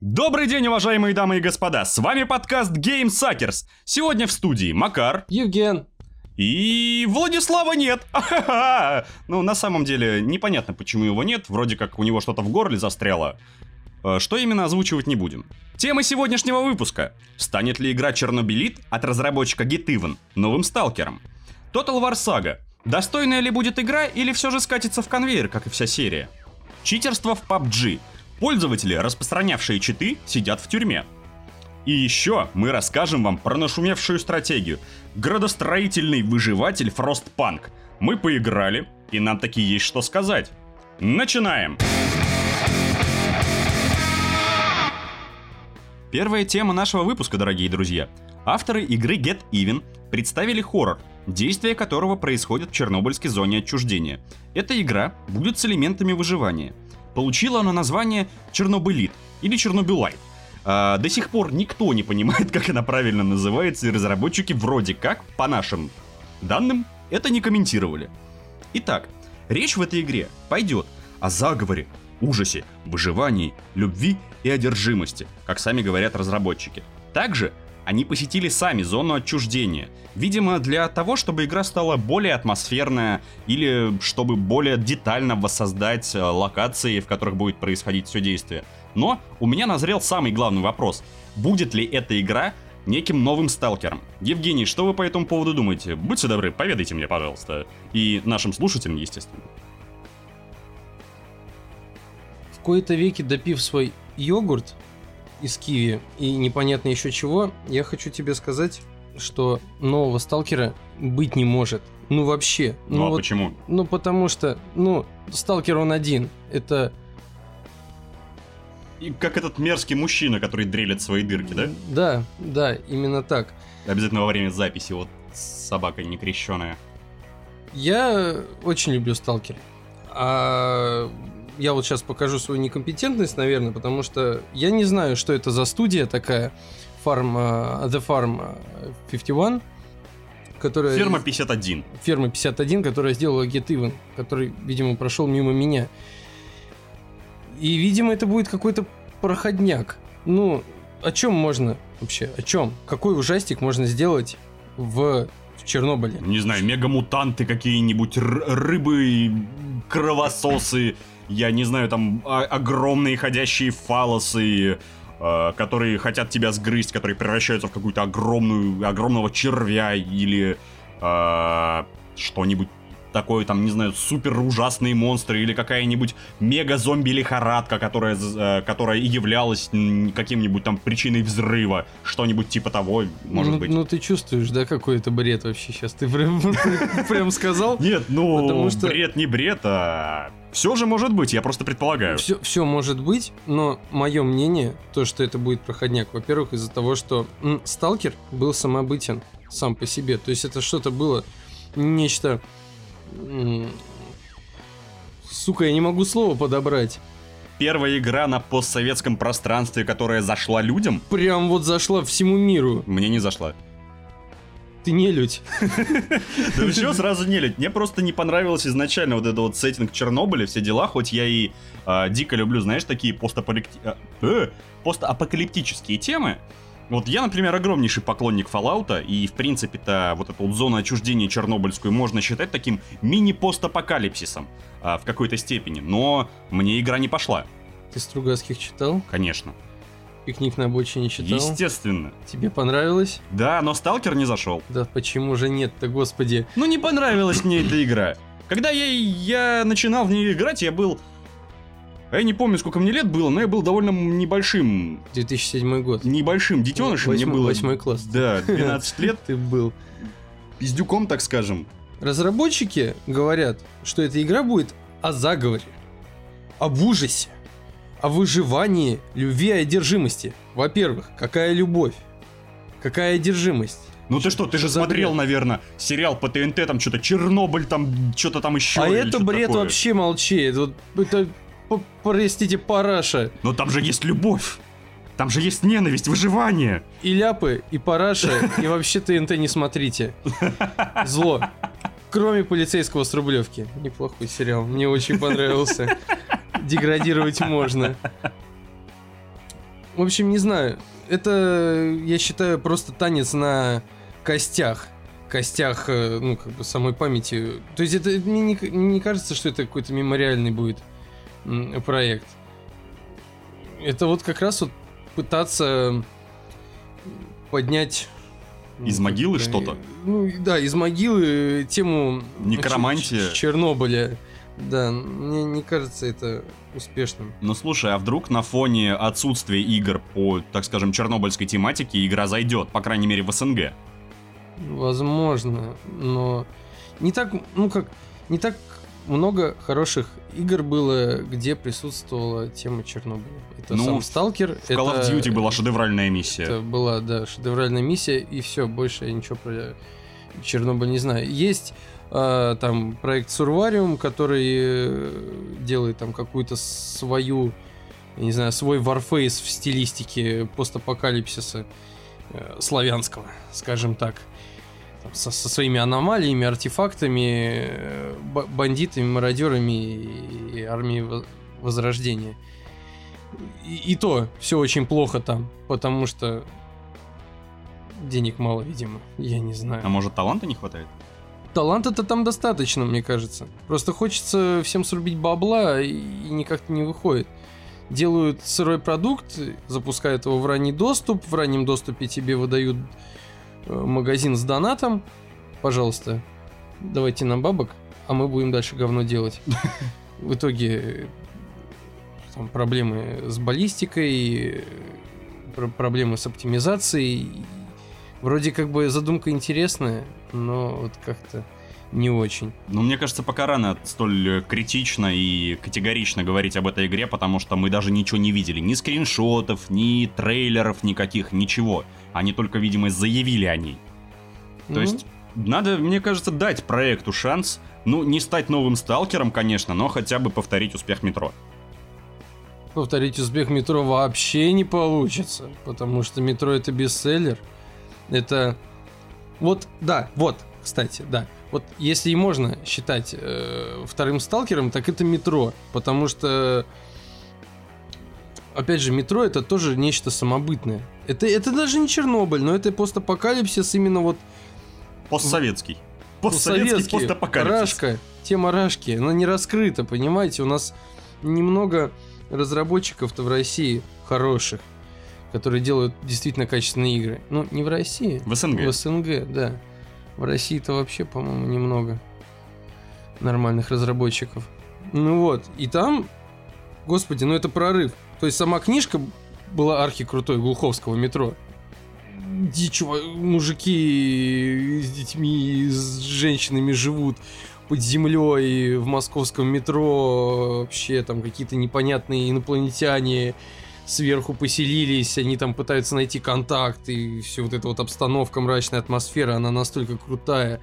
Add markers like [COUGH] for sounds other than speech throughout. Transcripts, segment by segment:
Добрый день, уважаемые дамы и господа! С вами подкаст Game Suckers. Сегодня в студии Макар Евген. и Владислава нет. [LAUGHS] Ахаха. Ну, на самом деле, непонятно, почему его нет. Вроде как у него что-то в горле застряло. Э, Что именно озвучивать не будем. Тема сегодняшнего выпуска. Станет ли игра Чернобылит от разработчика Gitiven новым сталкером? Total War Saga. Достойная ли будет игра или все же скатится в конвейер, как и вся серия? Читерство в PUBG. Пользователи, распространявшие читы, сидят в тюрьме. И еще мы расскажем вам про нашумевшую стратегию. Градостроительный выживатель Frostpunk. Мы поиграли, и нам таки есть что сказать. Начинаем! Первая тема нашего выпуска, дорогие друзья. Авторы игры Get Even представили хоррор, действие которого происходит в Чернобыльской зоне отчуждения. Эта игра будет с элементами выживания. Получила она название Чернобылит или Чернобылайт. А, до сих пор никто не понимает, [LAUGHS] как она правильно называется, и разработчики вроде как, по нашим данным, это не комментировали. Итак, речь в этой игре пойдет о заговоре, ужасе, выживании, любви и одержимости, как сами говорят разработчики. Также они посетили сами зону отчуждения, видимо для того, чтобы игра стала более атмосферная или чтобы более детально воссоздать э, локации, в которых будет происходить все действие. Но у меня назрел самый главный вопрос. Будет ли эта игра неким новым сталкером? Евгений, что вы по этому поводу думаете? Будьте добры, поведайте мне, пожалуйста. И нашим слушателям, естественно. В кои-то веки допив свой йогурт из киви и непонятно еще чего, я хочу тебе сказать, что нового сталкера быть не может. Ну вообще. Ну, а вот- почему? Ну потому что, ну, сталкер он один. Это, И как этот мерзкий мужчина, который дрелит свои дырки, да? да, да, именно так. Обязательно во время записи, вот с собакой некрещенная. Я очень люблю сталкер. А я вот сейчас покажу свою некомпетентность, наверное, потому что я не знаю, что это за студия такая, Farm, а, The Farm а, 51, которая... Ферма 51. Ферма 51, которая сделала Get Even, который, видимо, прошел мимо меня. И, видимо, это будет какой-то проходняк. Ну, о чем можно вообще? О чем? Какой ужастик можно сделать в, в Чернобыле? Не знаю, мегамутанты какие-нибудь, рыбы, кровососы, я не знаю, там а- огромные ходящие фалосы, э, которые хотят тебя сгрызть, которые превращаются в какую-то огромную, огромного червя или э, что-нибудь такое, там, не знаю, супер ужасные монстры или какая-нибудь мега-зомби-лихорадка, которая, з- э, которая и являлась каким-нибудь там причиной взрыва, что-нибудь типа того, может ну, быть. ну, ты чувствуешь, да, какой это бред вообще сейчас? Ты прям, [LAUGHS] прям сказал? Нет, ну, бред не бред, а... Все же может быть, я просто предполагаю. Все, все может быть, но мое мнение, то, что это будет проходняк, во-первых, из-за того, что м, Сталкер был самобытен сам по себе. То есть это что-то было нечто... м, Сука, я не могу слово подобрать. Первая игра на постсоветском пространстве, которая зашла людям, Прям вот зашла всему миру. мне не зашла. Ты не людь. Да все сразу не лить. Мне просто не понравилось изначально вот этот вот сеттинг Чернобыля, все дела, хоть я и а, дико люблю, знаешь, такие а, э, постапокалиптические темы. Вот я, например, огромнейший поклонник Fallout, и, в принципе-то, вот эту вот зону отчуждения чернобыльскую можно считать таким мини-постапокалипсисом а, в какой-то степени. Но мне игра не пошла, Ты Стругацких читал? конечно. Пикник на обочине читал? Естественно. Тебе понравилось? Да, но Сталкер не зашел. Да почему же нет-то, господи? Ну, не понравилась мне эта игра. Когда я, я начинал в нее играть, я был... Я не помню, сколько мне лет было, но я был довольно небольшим, 2007 год. небольшим детенышем. Мне Восьмой- было... восьмой класс. Да, 12 лет. [LAUGHS] Ты был. Пиздюком, так скажем. Разработчики говорят, что эта игра будет о заговоре, об ужасе, о выживании, любви и одержимости. Во-первых, какая любовь? Какая одержимость? Ну ты что, ты же Что за смотрел, наверное, сериал по ТНТ, там что-то Чернобыль, там что-то там еще. а это бред такое. вообще молчи. Это, это простите, параша. Но там же есть любовь. Там же есть ненависть, выживание. И ляпы, и параша, [LAUGHS] и вообще ТНТ не смотрите. Зло. Кроме полицейского с Рублевки. Неплохой сериал. Мне очень понравился. Деградировать можно. В общем, не знаю. Это, я считаю, просто танец на костях. Костях, э, ну, как бы самой памяти. То есть это мне не, не кажется, что это какой-то мемориальный будет проект. Это вот как раз вот пытаться поднять из могилы что-то? Ну, да, из могилы тему... Некромантия. Чернобыля. Да, мне не кажется это успешным. Ну слушай, а вдруг на фоне отсутствия игр по, так скажем, чернобыльской тематике игра зайдет, по крайней мере в СНГ? Возможно, но не так, ну как, не так много хороших игр было, где присутствовала тема Чернобыля. Это ну, сам Сталкер. В Call of Duty была шедевральная миссия. Это была, да, шедевральная миссия, и все, больше я ничего про Чернобыль не знаю. Есть там проект Сурвариум, который э, делает там какую-то свою, не знаю, свой варфейс в стилистике постапокалипсиса э, славянского, скажем так со, со своими аномалиями, артефактами, э, бандитами, мародерами и армией Возрождения. И, и то все очень плохо там, потому что денег мало, видимо, я не знаю. А может таланта не хватает? Таланта-то там достаточно, мне кажется. Просто хочется всем срубить бабла и никак не выходит. Делают сырой продукт, запускают его в ранний доступ, в раннем доступе тебе выдают Э, магазин с донатом, пожалуйста, давайте нам бабок, а мы будем дальше говно делать. В итоге там, проблемы с баллистикой, проблемы с оптимизацией. Вроде как бы задумка интересная, но вот как-то не очень. Ну, мне кажется, пока рано столь критично и категорично говорить об этой игре, потому что мы даже ничего не видели. Ни скриншотов, ни трейлеров никаких, ничего. Они только, видимо, заявили о ней. Mm-hmm. То есть, надо, мне кажется, дать проекту шанс, ну, не стать новым сталкером, конечно, но хотя бы повторить успех метро. Повторить успех метро вообще не получится, потому что метро это бестселлер. Это... Вот, да, вот, кстати, да. Вот если и можно считать э, вторым сталкером, так это метро. Потому что, опять же, метро это тоже нечто самобытное. Это, это даже не Чернобыль, но это постапокалипсис именно вот... Постсоветский. Постсоветский, постапокалипсис. Рашка, тема Рашки, она не раскрыта, понимаете? У нас немного разработчиков-то в России хороших, которые делают действительно качественные игры. Ну, не в России. В СНГ. В СНГ, да. В России-то вообще, по-моему, немного нормальных разработчиков. Ну вот, и там, господи, ну это прорыв. То есть сама книжка была архи крутой Глуховского метро. Дичь, мужики с детьми, с женщинами живут под землей в московском метро. Вообще там какие-то непонятные инопланетяне сверху поселились, они там пытаются найти контакт, и все вот эта вот обстановка, мрачная атмосфера, она настолько крутая,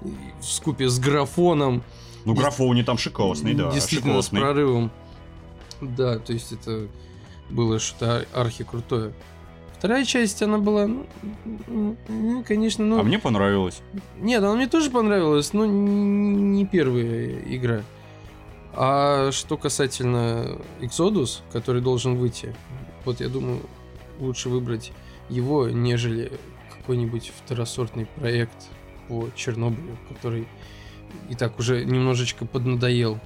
в скупе с графоном. Ну, графон не там шикосный, да, Действительно, шикосный. с прорывом. Да, то есть это было что-то архи крутое. Вторая часть, она была, ну, ну, конечно, ну... А мне понравилось. Нет, она мне тоже понравилась, но не первая игра. А что касательно Exodus, который должен выйти, вот я думаю, лучше выбрать его, нежели какой-нибудь второсортный проект по Чернобылю, который и так уже немножечко поднадоел.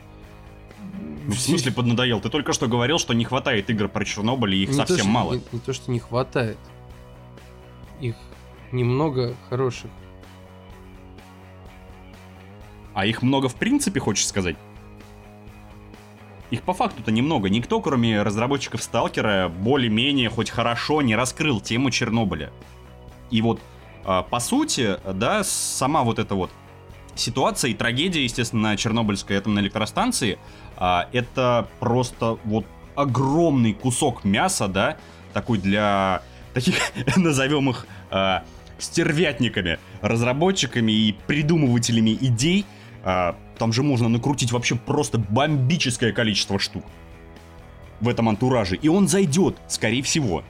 Ну, в смысле поднадоел? Ты только что говорил, что не хватает игр про Чернобыль, и их не совсем то, что, мало. Не, не то, что не хватает. Их немного хороших. А их много в принципе, хочешь сказать? Их по факту-то немного. Никто, кроме разработчиков Сталкера, более-менее хоть хорошо не раскрыл тему Чернобыля. И вот, а, по сути, да, сама вот эта вот ситуация и трагедия, естественно, на Чернобыльской атомной электростанции, а, это просто вот огромный кусок мяса, да, такой для таких, [LAUGHS] назовем их, а, стервятниками, разработчиками и придумывателями идей, там же можно накрутить вообще просто бомбическое количество штук в этом антураже. И он зайдет, скорее всего.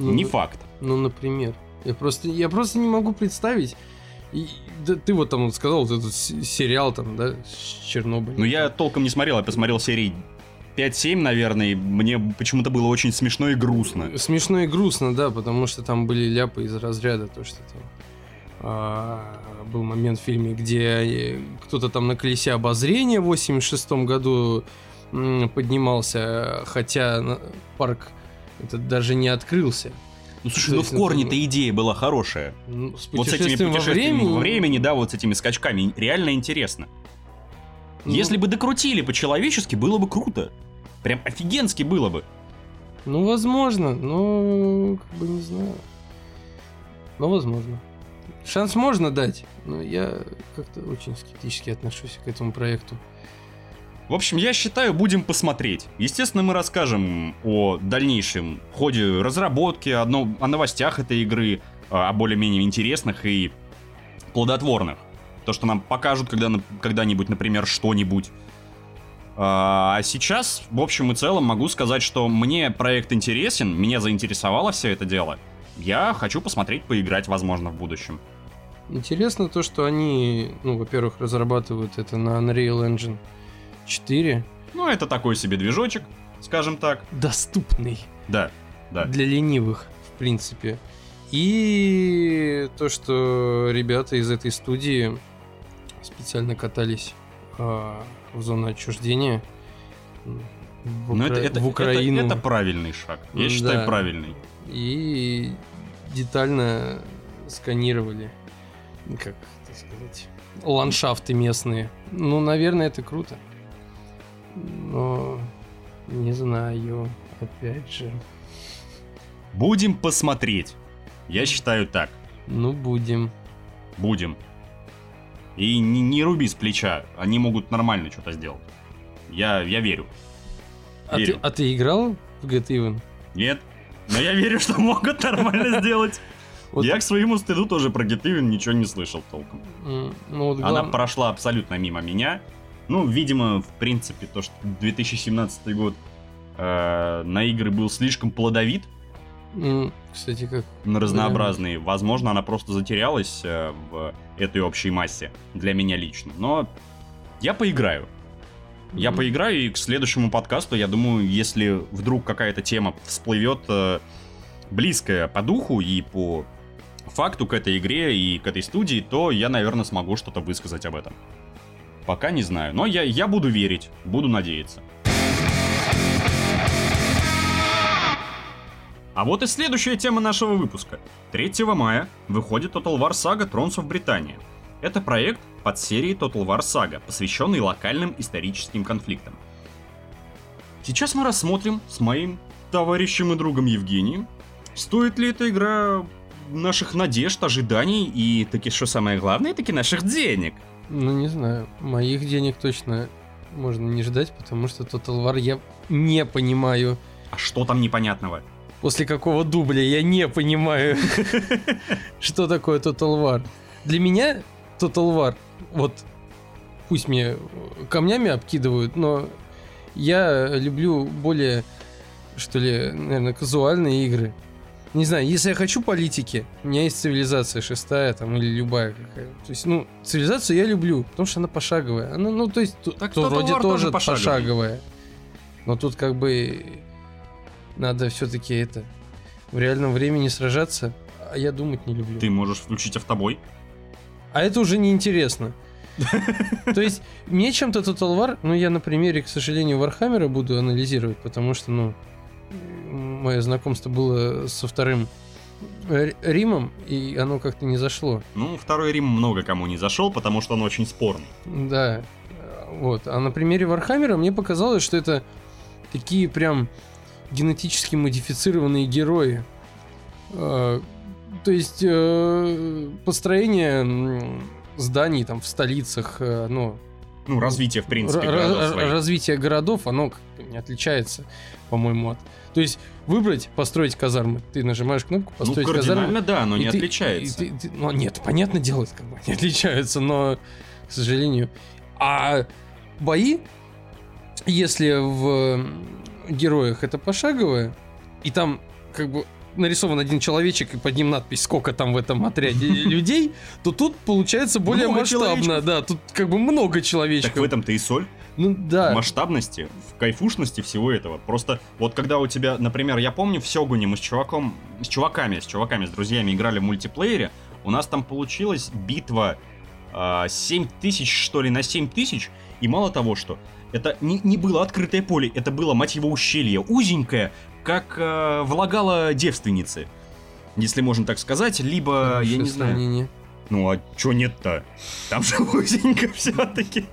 Ну, не факт. Ну, например. Я просто, я просто не могу представить, И, да, ты вот там вот сказал, вот этот сериал там, да, с Чернобылем. Ну, я толком не смотрел, я посмотрел серии 5-7, наверное, и мне почему-то было очень смешно и грустно. Смешно и грустно, да, потому что там были ляпы из разряда, то, что там был момент в фильме, где э, кто-то там на колесе обозрения в 86 году поднимался, хотя парк этот даже не открылся. Ну, слушай, ну в ну, корне-то ну, идея была хорошая. Ну, с Вот с этими путешествием во путешествиями времени, во времени, да, вот с этими скачками, реально интересно. ну, Если бы докрутили по-человечески, было бы круто. Прям офигенски было бы. Ну, возможно, но как бы не знаю. Но возможно. Шанс можно дать, но я как-то очень скептически отношусь к этому проекту. В общем, я считаю, будем посмотреть. Естественно, мы расскажем о дальнейшем ходе разработки, о, о новостях этой игры, а, о более-менее интересных и плодотворных. То, что нам покажут когда, когда-нибудь, например, что-нибудь. А сейчас, в общем и целом, могу сказать, что мне проект интересен, меня заинтересовало все это дело. Я хочу посмотреть, поиграть, возможно, в будущем. Интересно то, что они, ну, во-первых, разрабатывают это на Unreal Engine 4. Ну, это такой себе движочек, скажем так. Доступный Да, да. для ленивых, в принципе. И то, что ребята из этой студии специально катались а, в зону отчуждения в, Укра- это, это, в это- Украину. это правильный шаг. Я М, считаю, да. правильный. и детально сканировали, как это сказать, ландшафты местные. Ну, наверное, это круто. Но не знаю, опять же. Будем посмотреть. Я считаю так. Ну, будем. Будем. И не, не руби с плеча. Они могут нормально что-то сделать. Я, я верю. А ты, Верю. а ты играл в Get Even? Нет? Но я верю, что могут нормально сделать. Вот, Я к своему стыду тоже про Гетывин ничего не слышал толком. м, ну, вот Она глав- прошла абсолютно мимо меня. Ну, видимо, в принципе, то, что 2017 год э, на игры был слишком плодовит, Кстати, как... на разнообразные. Возможно, она просто затерялась э, в этой общей массе для меня лично. Но я поиграю. Я поиграю, и к следующему подкасту, я думаю, если вдруг какая-то тема всплывет э, близкая по духу и по факту к этой игре и к этой студии, то я, наверное, смогу что-то высказать об этом. Пока не знаю, но я, я буду верить, буду надеяться. А вот и следующая тема нашего выпуска. 3 мая выходит Total War Saga Thrones of Britannia. Это проект под серией Total War Saga, посвященный локальным историческим конфликтам. Сейчас мы рассмотрим с моим товарищем и другом Евгением, стоит ли эта игра наших надежд, ожиданий и, таки, что самое главное, таки наших денег. Ну, не знаю. Моих денег точно можно не ждать, потому что Total War я не понимаю. А что там непонятного? После какого дубля я не понимаю, [LAUGHS] что такое Total War. Для меня Total War, вот пусть мне камнями обкидывают, но я люблю более, что ли, наверное, казуальные игры. Не знаю, если я хочу политики, у меня есть цивилизация шестая там или любая какая. То есть, ну, цивилизацию я люблю, потому что она пошаговая. Она, ну, то есть, Так то вроде тоже пошаговый. пошаговая. Но тут как бы надо все-таки это в реальном времени сражаться, а я думать не люблю. Ты можешь включить автобой. А это уже неинтересно. [LAUGHS] То есть, мне чем-то Total War, ну, я на примере, к сожалению, Вархаммера буду анализировать, потому что, ну, мое знакомство было со вторым Римом, и оно как-то не зашло. Ну, второй Рим много кому не зашел, потому что он очень спорный. Да, вот. А на примере Вархаммера мне показалось, что это такие прям генетически модифицированные герои. Э, То есть э, построение зданий там в столицах, э, ну, Ну, развитие, в принципе, городов своих. развитие городов, оно не отличается, по-моему, от... То есть выбрать, построить казармы. Ты нажимаешь кнопку Ну, построить казармы. кардинально, да, но не ты- отличается. и ты- ты- ну, нет, понятное дело, как бы не отличаются, но, к сожалению. А бои, если в героях это пошаговое, и там как бы нарисован один человечек и под ним надпись, сколько там в этом отряде [LAUGHS] людей, то тут получается более Много масштабно. человечков. Да, тут как бы много Так человечков. в этом-то и соль. Ну да. в масштабности, в кайфушности всего этого. Просто вот когда у тебя, например, я помню в Сёгуне мы с чуваком, с чуваками, с чуваками, с друзьями играли в мультиплеере, у нас там получилась битва а, 7 тысяч, что ли, на 7 тысяч, и мало того, что это не, не было открытое поле, это было, мать его, ущелье, узенькое, как э, влагало девственницы. Если можно так сказать, либо, я не знаю... сравнение. Ну а чё нет-то? Там же [LAUGHS] узенько все-таки.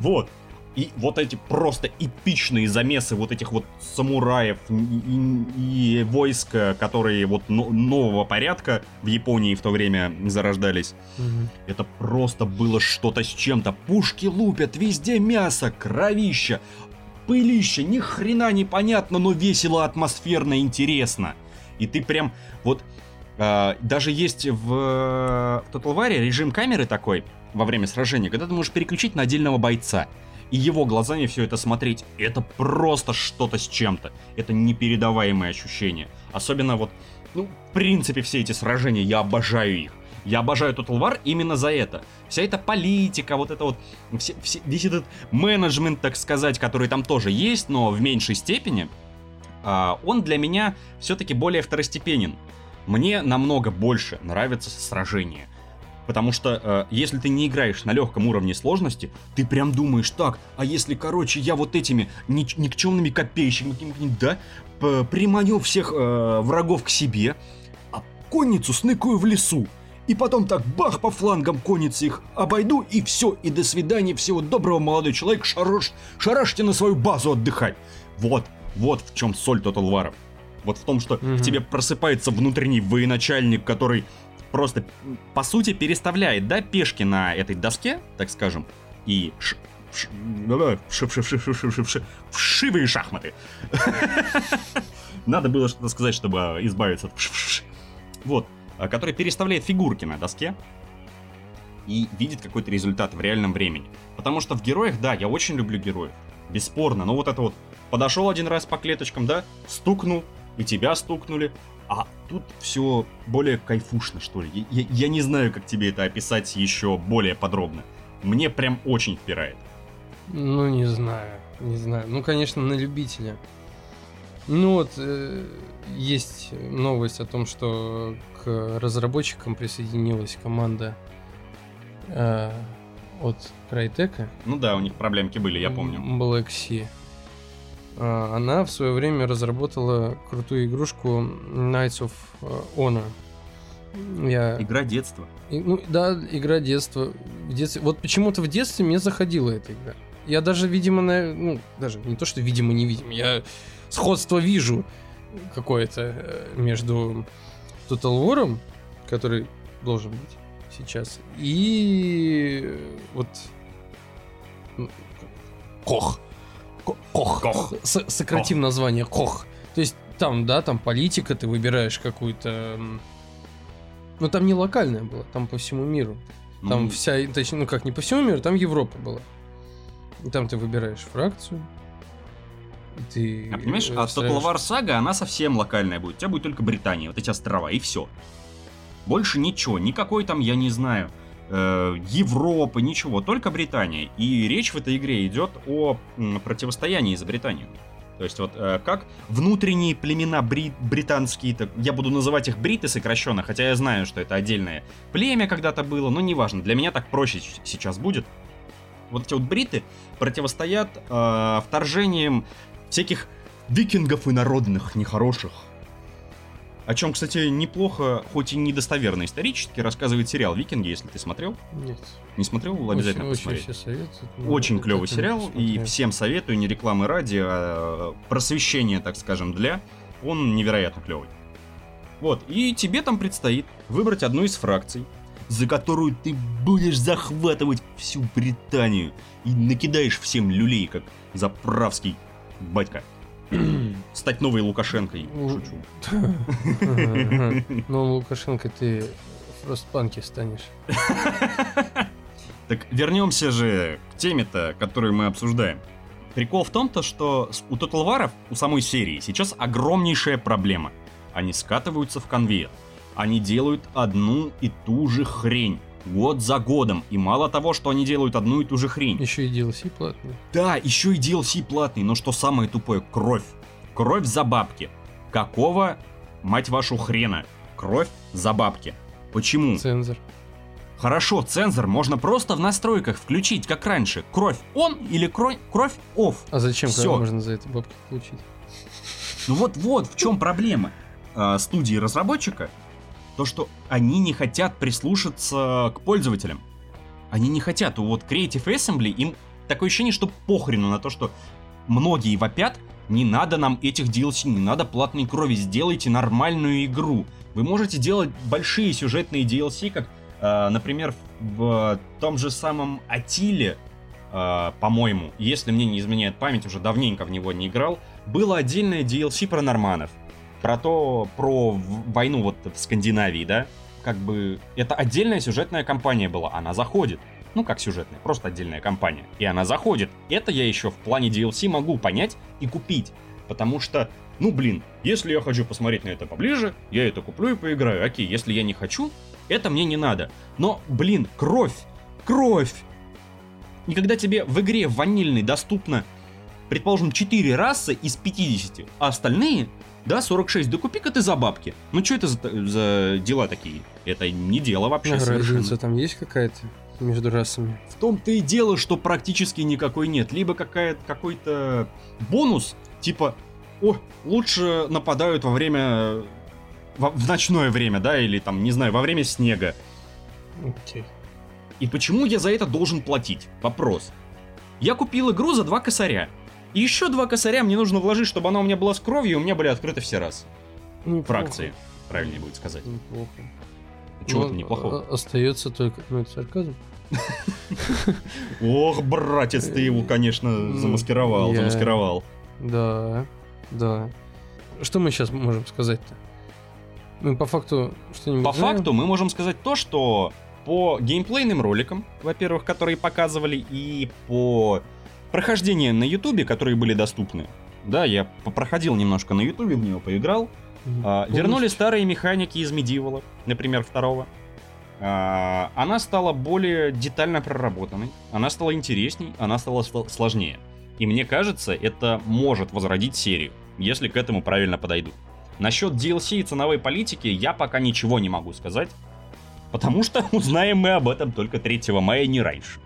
Вот. И вот эти просто эпичные замесы вот этих вот самураев и, и- и войск, которые вот но- нового порядка в Японии в то время зарождались. Мгм. Это просто было что-то с чем-то. Пушки лупят, везде мясо, кровища, пылище, ни хрена непонятно, но весело, атмосферно, интересно. И ты прям вот... а, даже есть в, в Total War режим камеры такой во время сражения, когда ты можешь переключить на отдельного бойца. И его глазами все это смотреть, это просто что-то с чем-то. Это непередаваемые ощущения. Особенно вот, ну, в принципе, все эти сражения, я обожаю их. Я обожаю Total War именно за это. Вся эта политика, вот это вот, все- все- весь этот менеджмент, так сказать, который там тоже есть, но в меньшей степени, а, он для меня все-таки более второстепенен. Мне намного больше нравятся сражения. Потому что э, если ты не играешь на легком уровне сложности, ты прям думаешь, так, а если, короче, я вот этими ник- никчемными копейщиками, да, приманю всех э, врагов к себе, а конницу сныкаю в лесу, и потом так бах по флангам конницы их обойду, и все, и до свидания, всего доброго, молодой человек, шараш, шарашьте на свою базу отдыхать. Вот, вот в чем соль Total War. Вот в том, что в Мгм. тебе просыпается внутренний военачальник, который просто, по сути, переставляет, да, пешки на этой доске, так скажем, и ш- ш- вшивые шахматы. Надо было что-то сказать, чтобы избавиться от Вот, а, который переставляет фигурки на доске и видит какой-то результат в реальном времени. Потому что в героях, да, я очень люблю героев. Бесспорно, но вот это вот подошел один раз по клеточкам, да, стукнул, и тебя стукнули, а тут все более кайфушно, что ли. Я, я- я не знаю, как тебе это описать еще более подробно. Мне прям очень впирает. Ну, не знаю, не знаю. Ну, конечно, на любителя. Ну вот, э, есть новость о том, что к разработчикам присоединилась команда э, от Crytek. Ну да, у них проблемки были, я помню. Black Sea. А, Она в свое время разработала крутую игрушку Knights of э, Honor. Я Игра детства. и, ну да, игра детства. В детстве, вот почему-то в детстве мне заходила эта игра. Я даже, видимо, на, ну, даже не то, что видимо, не видимо, я сходство вижу какое-то э, между Total War, который должен быть сейчас, и вот Кох. Ко- Кох. Кох. С- сократим название Кох. То есть там, да, там политика, ты выбираешь какую-то... м, Ну, там не локальная была, там по всему миру. Там Ну, вся, точнее, ну как, не по всему миру, там Европа была. И там ты выбираешь фракцию. Ты А понимаешь, э, а Total War Saga, она совсем локальная будет. У тебя будет только Британия, вот эти острова, и все. Больше ничего, никакой там, я не знаю, э, Европы, ничего, только Британия. И речь в этой игре идет о противостоянии за Британию. То есть вот э, как внутренние племена бри- британские, так, я буду называть их бриты сокращенно, хотя я знаю, что это отдельное племя когда-то было, но неважно, для меня так проще сейчас будет. Вот эти вот бриты противостоят э, вторжением всяких викингов и народных нехороших. О чем, кстати, неплохо, хоть и недостоверно исторически, рассказывает сериал «Викинги», если ты смотрел. Нет. Не смотрел? Обязательно очень, посмотреть. Очень советуют. Очень клевый сериал, и всем советую, не рекламы ради, а просвещение, так скажем, для. Он невероятно клевый. Вот, и тебе там предстоит выбрать одну из фракций, за которую ты будешь захватывать всю Британию и накидаешь всем люлей, как заправский батька. Стать новой Лукашенкой. Ну, Шучу. Ага. [LAUGHS] Ну, Лукашенко, ты в Фростпанке станешь. Так вернемся же к теме-то, которую мы обсуждаем. Прикол в том-то, что у Total War, у самой серии, сейчас огромнейшая проблема. Они скатываются в конвейер. Они делают одну и ту же хрень. Год за годом. И мало того, что они делают одну и ту же хрень. Еще и DLC платный. Да, еще и DLC платный, но что самое тупое, кровь. Кровь за бабки. Какого, мать вашу, хрена? Кровь за бабки. Почему? Цензор. Хорошо, цензор можно просто в настройках включить, как раньше. Кровь он или кровь, кровь off. А зачем, Всё. можно за это бабки получить? Ну вот, вот в чем проблема а, студии разработчика. То, что они не хотят прислушаться к пользователям. Они не хотят. Вот Creative Assembly, им такое ощущение, что похрену на то, что многие вопят, не надо нам этих DLC, не надо платной крови, сделайте нормальную игру. Вы можете делать большие сюжетные DLC, как, а, например, в том же самом Атиле, а, по-моему, если мне не изменяет память, уже давненько в него не играл, было отдельное DLC про норманов. Про то, про войну вот в Скандинавии, да? Как бы это отдельная сюжетная кампания была, она заходит. Ну, как сюжетная, просто отдельная кампания. И она заходит. Это я еще в плане DLC могу понять и купить. Потому что, ну блин, если я хочу посмотреть на это поближе, я это куплю и поиграю. Окей, если я не хочу, это мне не надо. Но, блин, кровь, кровь. И когда тебе в игре ванильной доступно, предположим, 4 расы из 50, а остальные, да, 46, да купи-ка ты за бабки. Ну что это за, за дела такие? Это не дело вообще А разница там есть какая-то между расами? В том-то и дело, что практически никакой нет. Либо какая какой-то бонус, типа, о, лучше нападают во время... во- в ночное время, да, или там, не знаю, во время снега. Окей. И почему я за это должен платить? Вопрос. Я купил игру за два косаря. И еще два косаря мне нужно вложить, чтобы она у меня была с кровью, и у меня были открыты все раз. Неплохо. Фракции, правильнее будет сказать. Неплохо. Чего-то Ну, неплохого. а- Остается только... Ну, это сарказм. Ох, братец, ты его, конечно, замаскировал, замаскировал. Да, да. Что мы сейчас можем сказать-то? Мы по факту что-нибудь По знаем? факту мы можем сказать то, что по геймплейным роликам, во-первых, которые показывали, и по прохождениям на Ютубе, которые были доступны. Да, я проходил немножко на Ютубе, в него поиграл. А, вернули старые механики из Medieval, например, второго. А, она стала более детально проработанной, она стала интересней, она стала сл- сложнее. И мне кажется, это может возродить серию, если к этому правильно подойдут. Насчет DLC и ценовой политики я пока ничего не могу сказать, потому что [LAUGHS] узнаем мы об этом только 3 мая, не раньше.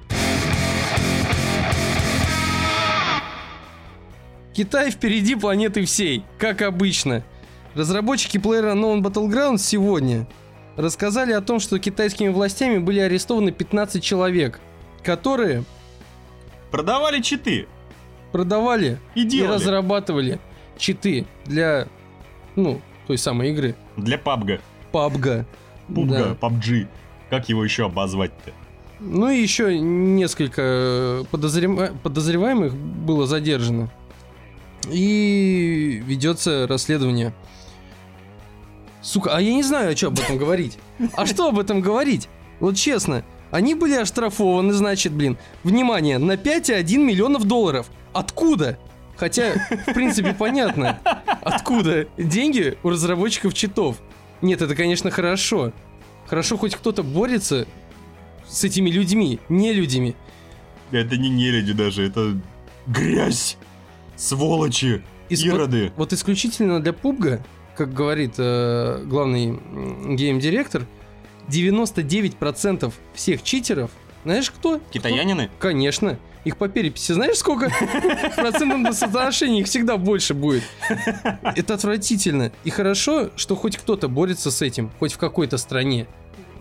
Китай впереди планеты всей, как обычно. Разработчики PlayerUnknown Battlegrounds сегодня рассказали о том, что китайскими властями были арестованы 15 человек, которые Продавали читы продавали и и разрабатывали читы для, ну, той самой игры для PUBG. PUBG. PUBG, Да. PUBG. Как его еще обозвать-то? Ну и еще несколько подозрема- подозреваемых было задержано. И ведется расследование. Сука, а я не знаю, что об этом говорить. А что об этом говорить? Вот честно, они были оштрафованы, значит, блин, внимание, на 5,1 миллионов долларов. Откуда? Хотя, в принципе, понятно, откуда деньги у разработчиков читов. Нет, это, конечно, хорошо. Хорошо, хоть кто-то борется с этими людьми, не людьми. Это не нелюди даже, это грязь, сволочи, Испо- ироды. Вот исключительно для пубга, как говорит э, главный гейм-директор, 99% всех читеров, знаешь кто? Китаянины? Кто? Конечно. Их по переписи знаешь сколько? В процентном соотношении их всегда больше будет. Это отвратительно. И хорошо, что хоть кто-то борется с этим, хоть в какой-то стране.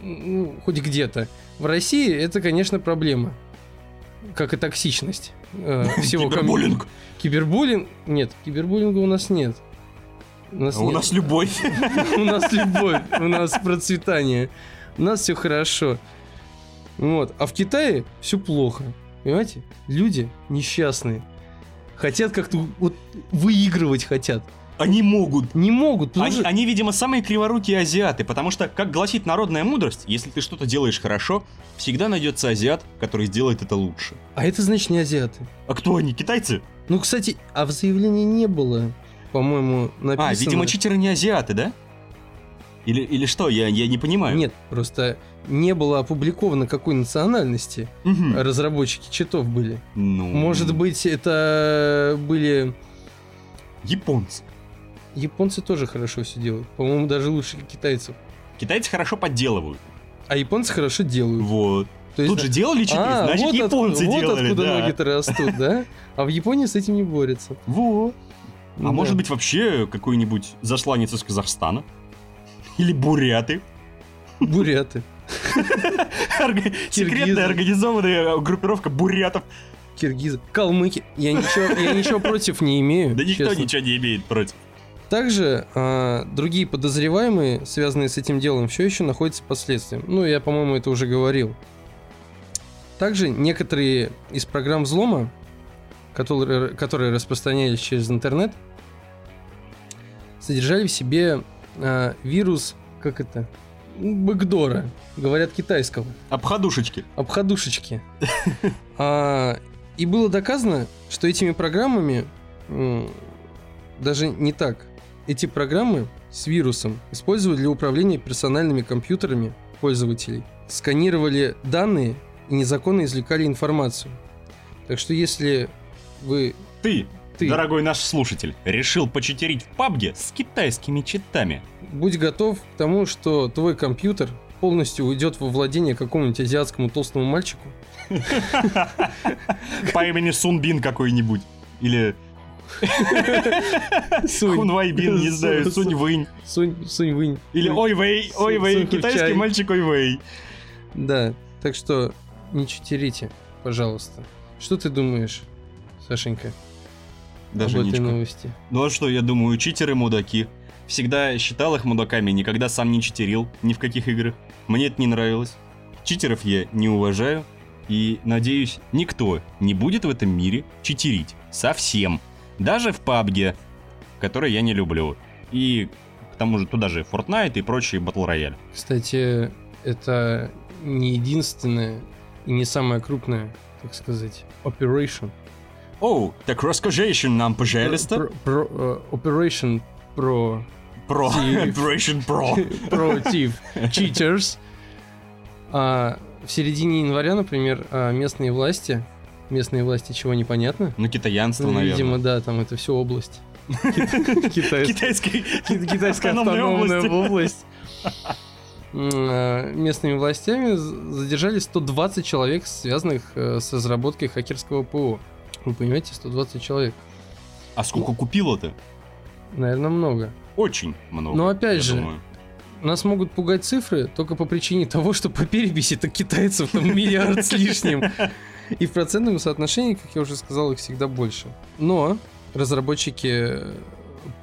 Ну, хоть где-то. В России это, конечно, проблема. Как и токсичность. э, всего ком- Кибербуллинг. Кибербуллинг? Нет, кибербуллинга у нас нет. У нас, А у нас любовь. [LAUGHS] у нас любовь, у нас процветание. У нас все хорошо. Вот. А в Китае все плохо. Понимаете? Люди несчастные. Хотят как-то вот выигрывать хотят. Они могут. Не могут, Они, что- они, видимо, самые криворукие азиаты, потому что, как гласит народная мудрость, если ты что-то делаешь хорошо, всегда найдется азиат, который сделает это лучше. А это значит не азиаты. А кто они, китайцы? Ну, кстати, а в заявлении не было, по-моему, написано... А, видимо, читеры не азиаты, да? Или, или что, я, я не понимаю. Нет, просто не было опубликовано, какой национальности Мгм. разработчики читов были. Ну, Может быть, это были... Японцы. Японцы тоже хорошо все делают. По-моему, даже лучше китайцев. Китайцы хорошо подделывают. А японцы хорошо делают. Вот. То есть, Тут же делали читы, а, значит, вот японцы откуда, вот делали, откуда да. ноги-то растут, да? А в Японии с этим не борются. Вот. А Да. может быть вообще какой-нибудь засланец из Казахстана? Или буряты? Буряты. Секретная организованная группировка бурятов. Киргизы. Калмыки. Я ничего, я ничего против не имею. Да никто ничего не имеет против. Также а, другие подозреваемые, связанные с этим делом, все еще находятся под следствием. Ну, я, по-моему, это уже говорил. Также некоторые из программ взлома, которые, которые распространялись через интернет, содержали в себе а, вирус, как это, бэкдора, говорят китайского, Обходушечки. обходушечки. [LAUGHS] А, и было доказано, что этими программами даже не так. Эти программы с вирусом использовали для управления персональными компьютерами пользователей, сканировали данные и незаконно извлекали информацию. Так что если вы... Ты, Ты дорогой наш слушатель, решил почитерить в пабге с китайскими читами. будь готов к тому, что твой компьютер полностью уйдет во владение какому-нибудь азиатскому толстому мальчику, По имени Сунбин какой-нибудь. Или. Хунвайбин, не знаю, Сунь. Сунь-Вынь. Сунь, Сунь Вынь. Или Ой-Вэй, Сунь китайский мальчик Ой-Вэй. Да, так что не читерите, пожалуйста. Что ты думаешь, Сашенька, Даже об этой новости? Ну а что, я думаю, читеры мудаки. Всегда считал их мудаками, никогда сам не читерил, ни в каких играх. Мне это не нравилось. Читеров я не уважаю. И, надеюсь, никто не будет в этом мире читерить. Совсем. Даже в пабге, который я не люблю. И к тому же туда же Fortnite и прочие батл рояль. Кстати, это не единственная и не самая крупная, так сказать, operation. Оу, так расскажи нам, пожалуйста. Про- про- operation Про Thief. [LAUGHS] Operation Pro. [LAUGHS] против cheaters. А в середине января, например, а, местные власти, местные власти чего непонятно? Ну, китаянство, Ну, наверное. Видимо, да, там это все область. [LAUGHS] Китайская. Автономная область. А, Местными властями задержали 120 человек, связанных э, с разработкой хакерского ПО. Вы понимаете, 120 человек. А сколько купило-то? Наверное, много. Очень много. Но опять же, думаю. Нас могут пугать цифры только по причине того, что по переписи-то китайцев там миллиард с лишним. И в процентном соотношении, как я уже сказал, их всегда больше. Но разработчики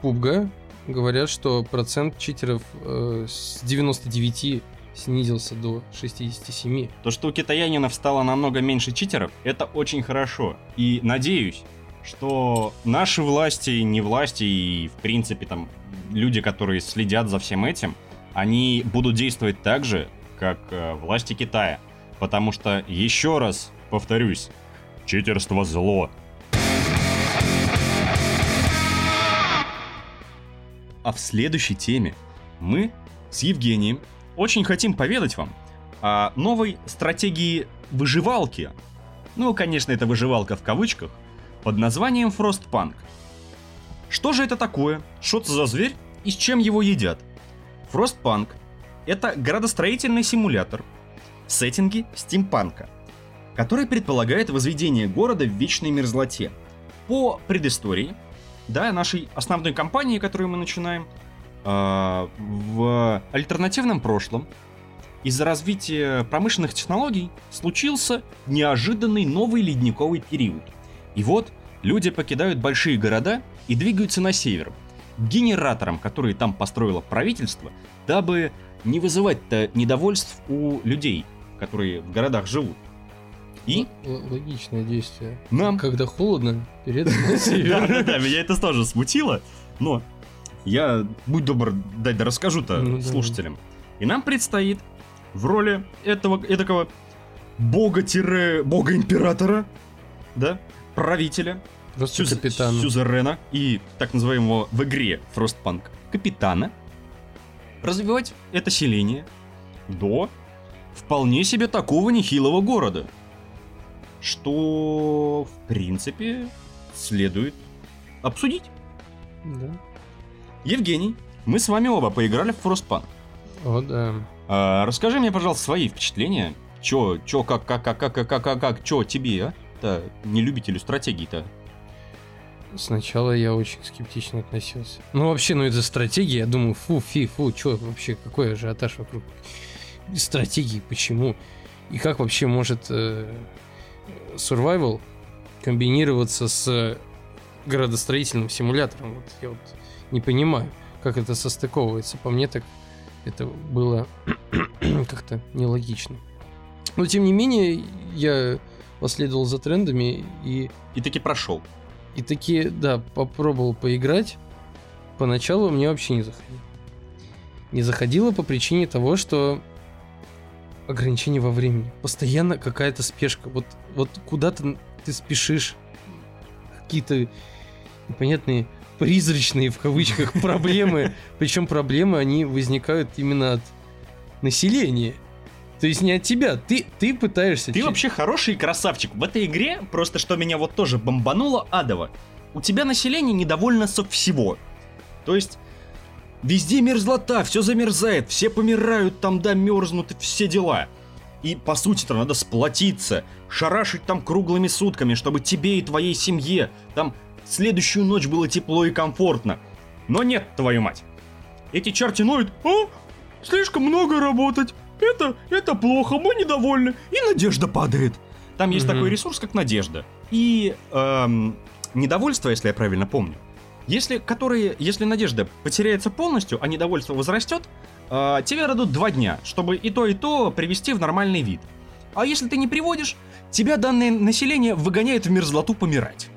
PUBG говорят, что процент читеров э, с 99 снизился до 67. То, что у китаянинов стало намного меньше читеров, это очень хорошо. И надеюсь, что наши власти, не власти и, в принципе, там, люди, которые следят за всем этим, они будут действовать так же, как э, власти Китая. Потому что, еще раз повторюсь, читерство зло. А в следующей теме мы с Евгением очень хотим поведать вам о новой стратегии выживалки. Ну, конечно, это выживалка в кавычках, под названием Frostpunk. Что же это такое? Что это за зверь? И с чем его едят? Frostpunk — это градостроительный симулятор в сеттинге стимпанка, который предполагает возведение города в вечной мерзлоте. По предыстории, да, нашей основной кампании, которую мы начинаем, в альтернативном прошлом из-за развития промышленных технологий случился неожиданный новый ледниковый период. И вот люди покидают большие города и двигаются на север, к генераторам, которые там построило правительство, дабы не вызывать-то недовольств у людей, которые в городах живут. И Л- логичное действие. нам Когда холодно, перед на север. Да-да-да, меня это тоже смутило. Но Я, будь добр, дай да расскажу-то Ну, да. слушателям. И нам предстоит в роли этого, этакого бога-бога-императора, да, правителя, Просто Сюз-. Сюзерена и так называемого в игре Frostpunk капитана развивать это селение до вполне себе такого нехилого города, что в принципе следует обсудить. Да. Евгений, мы с вами оба поиграли в Frostpunk. О, да. А, расскажи мне, пожалуйста, свои впечатления. Чё, чё, как, как, как, как, как, как, как, как, чё тебе, а? Да, не любителю стратегии-то. Сначала я очень скептично относился. Ну, вообще, ну это стратегия. Я думаю, фу, фи, фу, чё вообще, какой ажиотаж вокруг стратегии, почему? И как вообще может э, survival комбинироваться с градостроительным симулятором? Вот я вот не понимаю, как это состыковывается. По мне так это было [CLEARS THROAT] как-то нелогично. Но, тем не менее, я последовал за трендами и И таки прошел. и таки, да, попробовал поиграть. Поначалу мне вообще не заходило. Не заходило по причине того, что ограничение во времени. Постоянно какая-то спешка. Вот, вот куда-то ты спешишь. Какие-то непонятные призрачные в кавычках [LAUGHS] проблемы. Причем проблемы, они возникают именно от населения. То есть не от тебя. Ты, ты пытаешься... Ты вообще хороший красавчик. В этой игре просто что меня вот тоже бомбануло адово. У тебя население недовольно со всего. То есть везде мерзлота, все замерзает, все помирают там, да, мерзнут, все дела. И по сути-то надо сплотиться, шарашить там круглыми сутками, чтобы тебе и твоей семье там следующую ночь было тепло и комфортно. Но нет, твою мать. Эти черти ноют, а, слишком много работать, это, это плохо, мы недовольны, и надежда падает. Там есть Мгм. такой ресурс, как надежда. И эм, недовольство, если я правильно помню, если, которые, если надежда потеряется полностью, а недовольство возрастет, э, тебе дадут два дня, чтобы и то, и то привести в нормальный вид. А если ты не приводишь, тебя данное население выгоняет в мерзлоту помирать.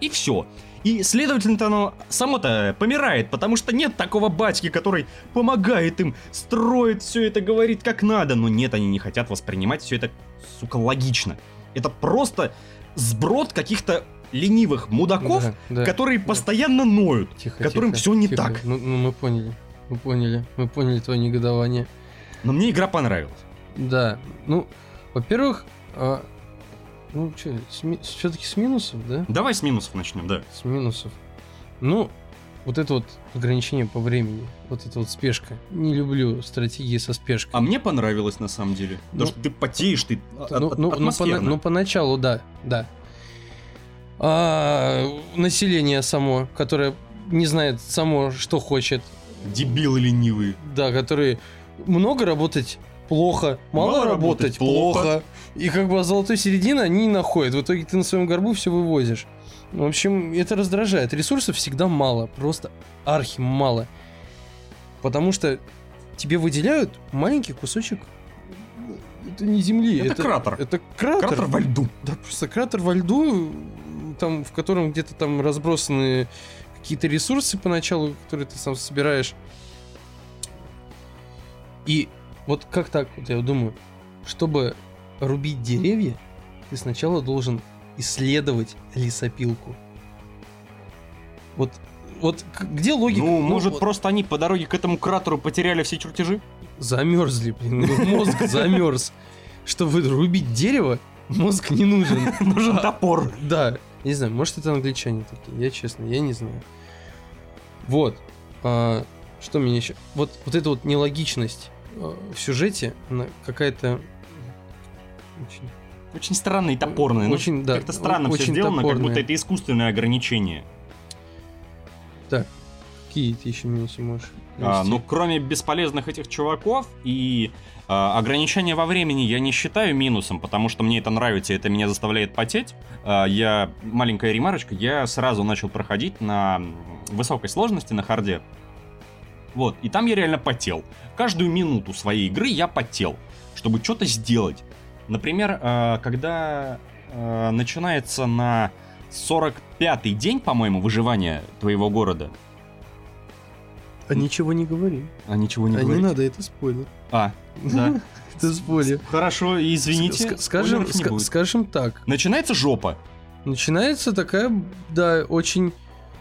И все. И, следовательно, оно само-то помирает, потому что нет такого батьки, который помогает им, строит все это, говорит как надо. Но нет, они не хотят воспринимать все это, сука, логично. Это просто сброд каких-то ленивых мудаков, Да, да. которые постоянно ноют. Тихо, которым тихо, всё не тихо. так. Ну, ну, мы поняли. Мы поняли. Мы поняли твое негодование. Но мне игра понравилась. Да. Ну, во-первых, а, ну что, все-таки с минусов, да? Давай с минусов начнем, да. С минусов. Ну, вот это вот ограничение по времени, вот эта вот спешка. Не люблю стратегии со спешкой. А мне понравилось на самом деле. Ну, Потому что ты потеешь, ты ну, а- ну, ну, атмосферно. пона- ну, поначалу, да, да. А, население само, которое не знает само, что хочет, Дебилы ленивые. Да, которые много работать плохо, мало, Мало работать, работать плохо. плохо. И как бы золотой середины они не находят. В итоге ты на своем горбу все вывозишь. В общем, это раздражает. Ресурсов всегда мало, просто архи мало. Потому что тебе выделяют маленький кусочек. Это не земли, Это кратер. Это кратер. Кратер во льду. Да, просто кратер во льду, там, в котором где-то там разбросаны какие-то ресурсы поначалу, которые ты сам собираешь. И вот как так, вот я думаю, чтобы рубить деревья, ты сначала должен исследовать лесопилку. Вот, вот где логика? Ну, может, вот просто они по дороге к этому кратеру потеряли все чертежи? замерзли, блин, ну, мозг замерз. Чтобы рубить дерево, мозг не нужен. [LAUGHS] Нужен А, топор. Да, не знаю, может это англичане такие, я честно, я не знаю. Вот, а, что меня еще... Вот, вот эта вот нелогичность в сюжете, она какая-то очень, Очень странный и топорный. Ну, Очень, да, Как-то странно все очень сделано, как топорная. будто это искусственное ограничение. Какие ты еще минусы можешь А, ну, кроме бесполезных этих чуваков и а, ограничения во времени я не считаю минусом, потому что мне это нравится, это меня заставляет потеть. А, я, маленькая ремарочка, я сразу начал проходить на высокой сложности, на харде. Вот, и там я реально потел. Каждую минуту своей игры я потел, чтобы что-то сделать. Например, а, когда а, начинается на 45-й день, по-моему, выживания твоего города, А ничего не говори. А ничего не а не говорить? надо, это спойлер. А, да. [LAUGHS] Это спойлер. Хорошо, извините. Ск- Скажем, не скажем так. Начинается жопа. Начинается такая, да, очень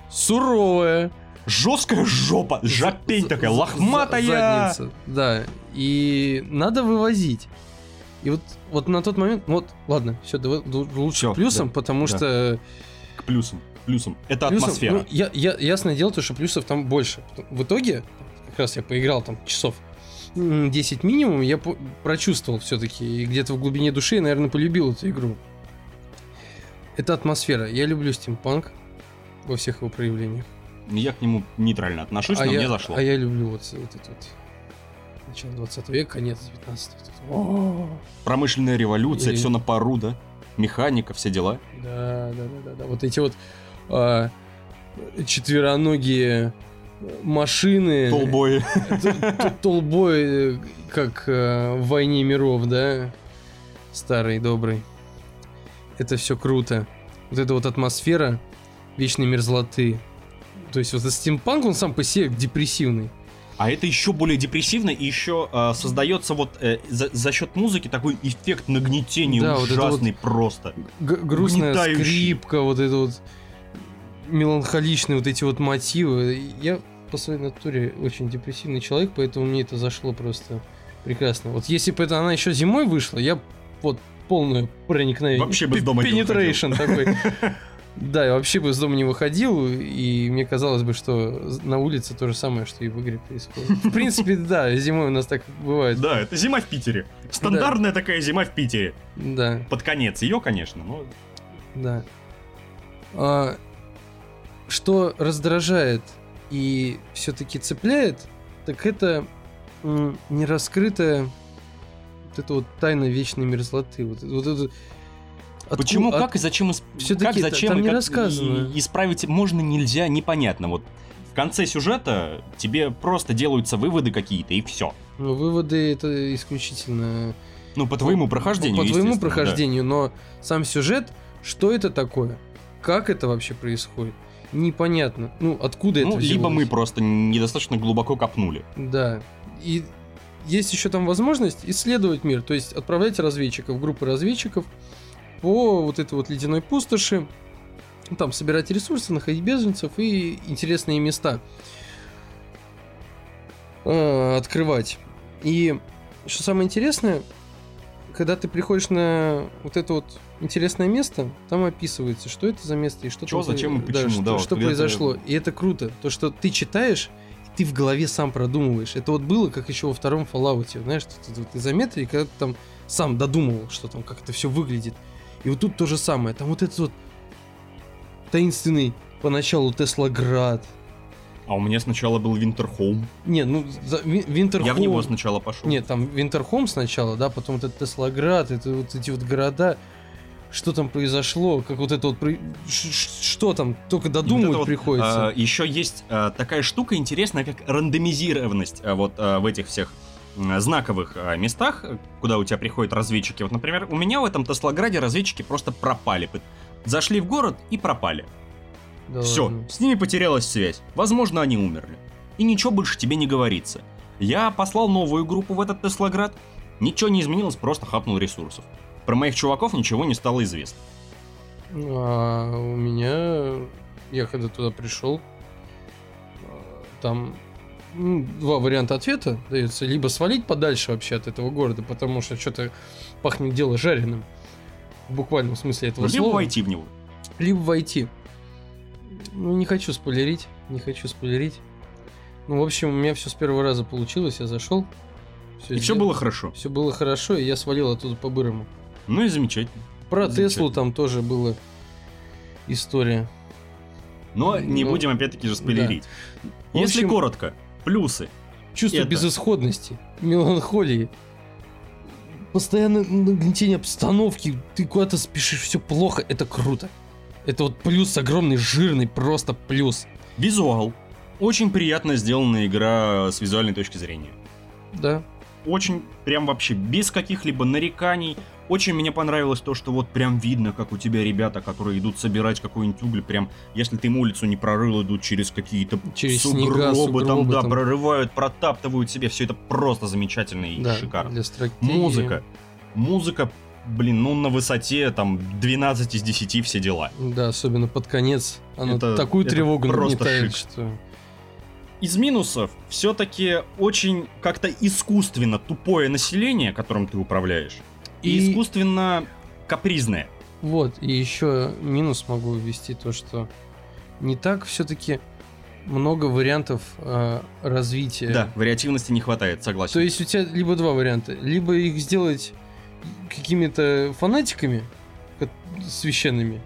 суровая. Жесткая жопа. Жопень такая, лохматая. задница, Да, и надо вывозить. И вот, вот на тот момент, вот, ладно, все, давай лучше Всё, плюсом, да, потому да. что К плюсам. к Плюсам. Это плюсом, атмосфера. ну, я, я, ясное дело, то, что плюсов там больше. В итоге, как раз я поиграл там часов м, 10 минимум, я прочувствовал все-таки, и где-то в глубине души, я, наверное, полюбил эту игру. Это атмосфера. Я люблю стимпанк во всех его проявлениях. Я к нему нейтрально отношусь, а но я, мне зашло. А я люблю вот, вот это вот начало 20 века, конец 19 О, Промышленная революция, Или- все на пару, да? Механика, все дела. Да, да, да, да, да. Вот эти вот а, четвероногие машины. Толбои. Толбой, как э, в войне миров, да? Старый, добрый. Это все круто. Вот эта вот атмосфера вечной мерзлоты. То есть вот этот стимпанк, он сам по себе депрессивный. А это еще более депрессивно, и еще э, создается вот э, за, за счет музыки такой эффект нагнетения Да, вот это ужасный просто. Грустная скрипка, вот это вот меланхоличные вот эти вот мотивы. Я по своей натуре очень депрессивный человек, поэтому мне это зашло просто прекрасно. Вот если бы это она еще зимой вышла, я вот полное проникновение. Вообще бы дома Penetration такой. [LAUGHS] Да, я вообще бы из дома не выходил, и мне казалось бы, что на улице то же самое, что и в игре происходит. В принципе, да, зимой у нас так бывает. Да, это зима в Питере. Стандартная такая зима в Питере. Да. Под конец ее, конечно, но... Да. А, что раздражает и все-таки цепляет, так это нераскрытая вот эта вот тайна вечной мерзлоты. Вот, вот это- откуда- Почему, как и зачем, исп- как, зачем там и не как рассказано. и- исправить можно, нельзя, непонятно. Вот в конце сюжета тебе просто делаются выводы какие-то, и все. Ну, выводы это исключительно Ну, по твоему прохождению, По твоему естественно, да. прохождению, но сам сюжет, что это такое? Как это вообще происходит? Непонятно. Ну, откуда Ну, это либо взялось? мы просто недостаточно глубоко копнули. Да. И есть еще там возможность исследовать мир, то есть отправлять разведчиков, группы разведчиков по вот этой вот ледяной пустоши, там собирать ресурсы, находить беженцев и интересные места э, открывать. И что самое интересное, когда ты приходишь на вот это вот интересное место, там описывается, что это за место и что Чё, там- зачем и да, почему, что, да, вот что произошло. И это круто. То, что ты читаешь, ты в голове сам продумываешь. Это вот было, как еще во втором Fallout, знаешь, тут, тут изометрии, когда ты там сам додумывал, что там, как это все выглядит. И вот тут то же самое. Там вот этот вот таинственный поначалу Теслоград. А у меня сначала был Винтерхолм. Не, ну, за, Ви- Винтерхолм... Я в него сначала пошел. Нет, там Винтерхолм сначала, да, потом вот этот Теслоград, это вот эти вот города. Что там произошло, как вот это вот... Что там, только додумывать приходится. еще есть а, такая штука интересная, как рандомизированность а, вот а, в этих всех знаковых а, местах, куда у тебя приходят разведчики. Вот, например, у меня в этом Теслограде разведчики просто пропали. Зашли в город и пропали. Да Все, ладно. с ними потерялась связь. Возможно, они умерли. И ничего больше тебе не говорится. Я послал новую группу в этот Теслоград. Ничего не изменилось, просто хапнул ресурсов. Про моих чуваков ничего не стало известно. А у меня, я когда туда пришел, а, там два варианта ответа дается. Либо свалить подальше вообще от этого города, потому что что-то пахнет дело жареным. В буквальном смысле этого Либо слова. войти в него. Либо войти. Ну, не хочу спойлерить, не хочу спойлерить. Ну, в общем, у меня все с первого раза получилось, я зашел. И все было хорошо. Все было хорошо, и я свалил оттуда по-бырому. Ну и замечательно. Про Замечательно. Теслу там тоже была история. Но не Ну, будем опять-таки же спойлерить. В Если общем- коротко, плюсы. Чувство Это. безысходности, меланхолии, постоянное нагнетение обстановки, ты куда-то спешишь, все плохо, это круто. Это вот плюс огромный, жирный, просто плюс. Визуал. Очень приятно сделанная игра с визуальной точки зрения. Да. Очень, прям вообще без каких-либо нареканий. Очень мне понравилось то, что вот прям видно, как у тебя ребята, которые идут собирать какой-нибудь уголь, прям, если ты им улицу не прорыл, идут через какие-то Через сугробы, снега, там, сугробы да, там. прорывают, протаптывают себе. Все это просто замечательно и Да, шикарно. для стратегии. Музыка. Музыка, блин, ну на высоте там 12 из 10 все дела. Да, особенно под конец. Она Это- такую это тревогу просто нагнетает, шик. что... Из минусов все-таки очень как-то искусственно тупое население, которым ты управляешь, и, И- искусственно капризное. Вот, и еще минус могу ввести то, что не так все-таки много вариантов э, развития. Да, вариативности не хватает, согласен. То есть у тебя либо два варианта. Либо их сделать какими-то фанатиками священными,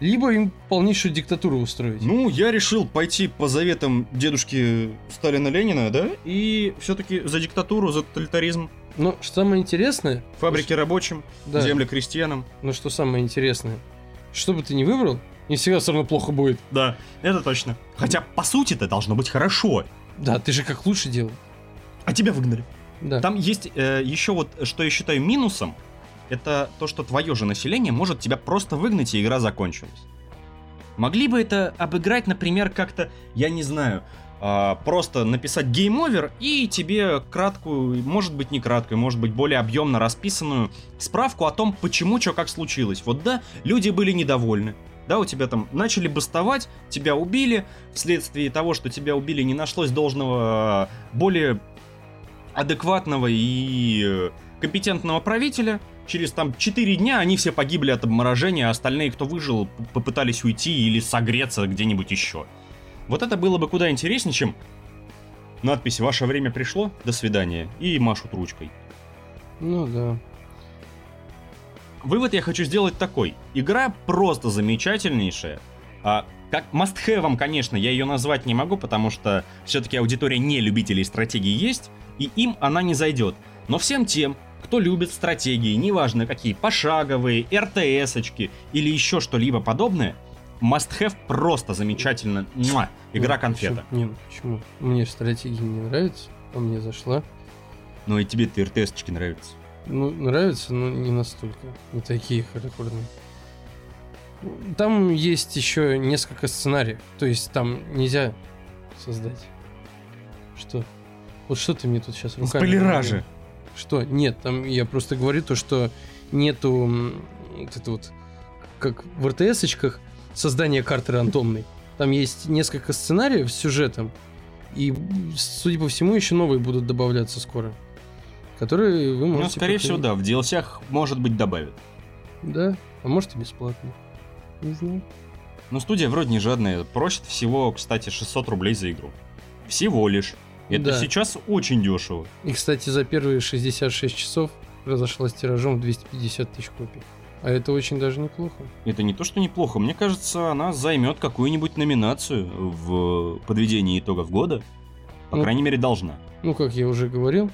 либо им полнейшую диктатуру устроить. Ну, я решил пойти по заветам дедушки Сталина Ленина, да, и все-таки за диктатуру, за тоталитаризм, Но что самое интересное... фабрики рабочим, Да, земли крестьянам. но что самое интересное, что бы ты ни выбрал, не всегда все равно плохо будет. Да, это точно. Хотя, по сути, это должно быть хорошо. Да, ты же как лучше делал. А тебя выгнали. Да. Там есть э, еще вот, что я считаю минусом, это то, что твое же население может тебя просто выгнать, и игра закончилась. Могли бы это обыграть, например, как-то, я не знаю, просто написать game over и тебе краткую, может быть не краткую, может быть более объемно расписанную справку о том, почему, что, как случилось. Вот да, люди были недовольны. Да, у тебя там начали бастовать, тебя убили, вследствие того, что тебя убили, не нашлось должного, э, более адекватного и компетентного правителя. Через там 4 дня они все погибли от обморожения, а остальные, кто выжил, попытались уйти или согреться где-нибудь еще. Вот это было бы куда интереснее, чем надпись «Ваше время пришло, до свидания» и машут ручкой. Ну да. Вывод я хочу сделать такой. Игра просто замечательнейшая. А, как must-have, конечно, я ее назвать не могу, потому что все-таки аудитория не любителей стратегии есть, и им она не зайдет. Но всем тем, кто любит стратегии, неважно какие, пошаговые, РТС-очки или еще что-либо подобное, must-have просто замечательно. Муа! Игра Ну, конфета. Не, ну почему? Мне стратегия не нравится, а мне зашла. Ну и тебе-то РТС-очки нравятся. Ну, нравится, но не настолько. Не такие хардкорные. Там есть еще несколько сценариев. То есть там нельзя создать. Что? Вот что ты мне тут сейчас руками... Спойлера говоришь? же. Что? Нет, там я просто говорю то, что нету вот это вот, как в РТС-очках, создание карты рандомной. Там есть несколько сценариев с сюжетом, и, судя по всему, еще новые будут добавляться скоро. Которые вы можете... Ну, скорее всего, проходить. да, в DLC может быть добавят. Да, а может и бесплатно. Не знаю. Но студия вроде не жадная, просит всего, кстати, 600 рублей за игру. Всего лишь. Это Да. сейчас очень дешево. И, кстати, за первые 66 часов разошлась тиражом в 250 тысяч копий. А это очень даже неплохо. Это не то, что неплохо. Мне кажется, она займет какую-нибудь номинацию в подведении итогов года. По Ну, крайней мере, должна. Ну, как я уже говорил,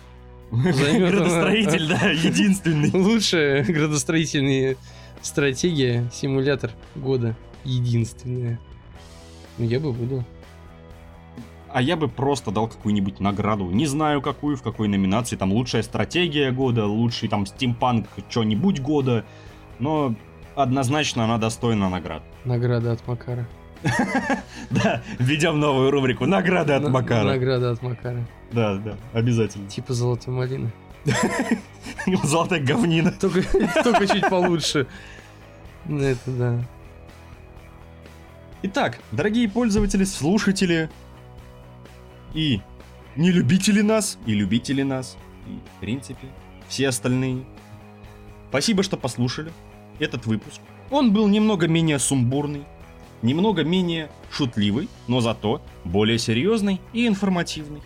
Градостроитель, да, [LAUGHS] единственный. лучшая градостроительная стратегия, симулятор года. Единственная. Ну, я бы выдал. А я бы просто дал какую-нибудь награду. Не знаю какую, в какой номинации. Там лучшая стратегия года, лучший там стимпанк что-нибудь года. Но однозначно она достойна наград. Награда от Макара. [LAUGHS] Да, введем новую рубрику «Награды от Макара». Награда от Макара. Да, да, обязательно. Типа золотой малины. [LAUGHS] Золотая говнина. Только, чуть получше. Это да. Итак, дорогие пользователи, слушатели и не любители нас, и любители нас, и, в принципе, все остальные. Спасибо, что послушали этот выпуск. Он был немного менее сумбурный, немного менее шутливый, но зато более серьезный и информативный.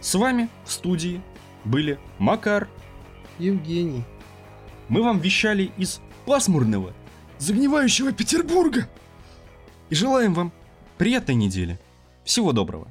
С вами в студии были Макар. Евгений. Мы вам вещали из пасмурного, загнивающего Петербурга. И желаем вам приятной недели. Всего доброго.